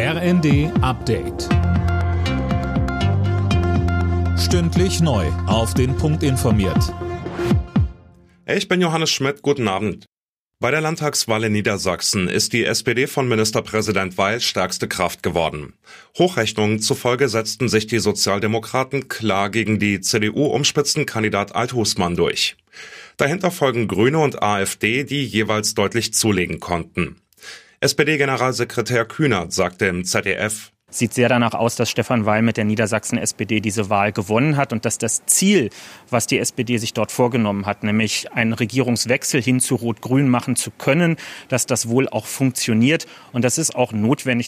RND Update. Stündlich neu. Auf den Punkt informiert. Ich bin Johannes Schmidt. Guten Abend. Bei der Landtagswahl in Niedersachsen ist die SPD von Ministerpräsident Weil stärkste Kraft geworden. Hochrechnungen zufolge setzten sich die Sozialdemokraten klar gegen die CDU um Spitzenkandidat Althusmann durch. Dahinter folgen Grüne und AfD, die jeweils deutlich zulegen konnten. SPD-Generalsekretär Kühnert sagte im ZDF, Sieht sehr danach aus, dass Stefan Weil mit der Niedersachsen-SPD diese Wahl gewonnen hat und dass das Ziel, was die SPD sich dort vorgenommen hat, nämlich einen Regierungswechsel hin zu Rot-Grün machen zu können, dass das wohl auch funktioniert. Und das ist auch notwendig.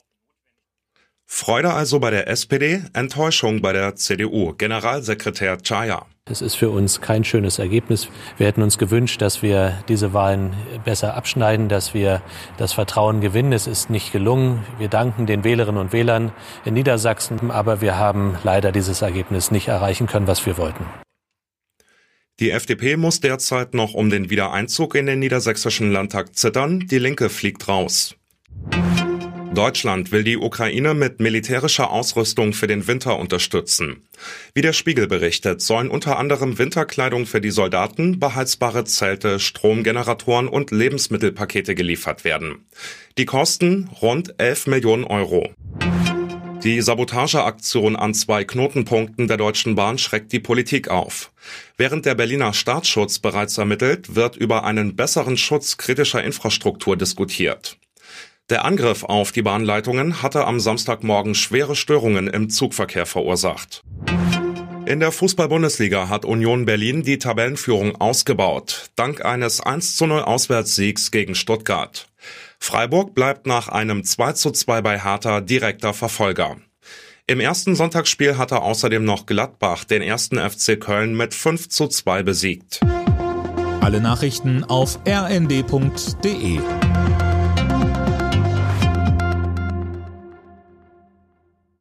Freude also bei der SPD, Enttäuschung bei der CDU. Generalsekretär Chaya. Es ist für uns kein schönes Ergebnis. Wir hätten uns gewünscht, dass wir diese Wahlen besser abschneiden, dass wir das Vertrauen gewinnen. Es ist nicht gelungen. Wir danken den Wählerinnen und Wählern in Niedersachsen, aber wir haben leider dieses Ergebnis nicht erreichen können, was wir wollten. Die FDP muss derzeit noch um den Wiedereinzug in den niedersächsischen Landtag zittern. Die Linke fliegt raus. Deutschland will die Ukraine mit militärischer Ausrüstung für den Winter unterstützen. Wie der Spiegel berichtet, sollen unter anderem Winterkleidung für die Soldaten, beheizbare Zelte, Stromgeneratoren und Lebensmittelpakete geliefert werden. Die Kosten rund 11 Millionen Euro. Die Sabotageaktion an zwei Knotenpunkten der Deutschen Bahn schreckt die Politik auf. Während der Berliner Staatsschutz bereits ermittelt, wird über einen besseren Schutz kritischer Infrastruktur diskutiert. Der Angriff auf die Bahnleitungen hatte am Samstagmorgen schwere Störungen im Zugverkehr verursacht. In der Fußball-Bundesliga hat Union Berlin die Tabellenführung ausgebaut, dank eines 1 zu 0 Auswärtssiegs gegen Stuttgart. Freiburg bleibt nach einem 2 zu 2 bei Hertha direkter Verfolger. Im ersten Sonntagsspiel hatte außerdem noch Gladbach den ersten FC Köln mit 5 zu 2 besiegt. Alle Nachrichten auf rnd.de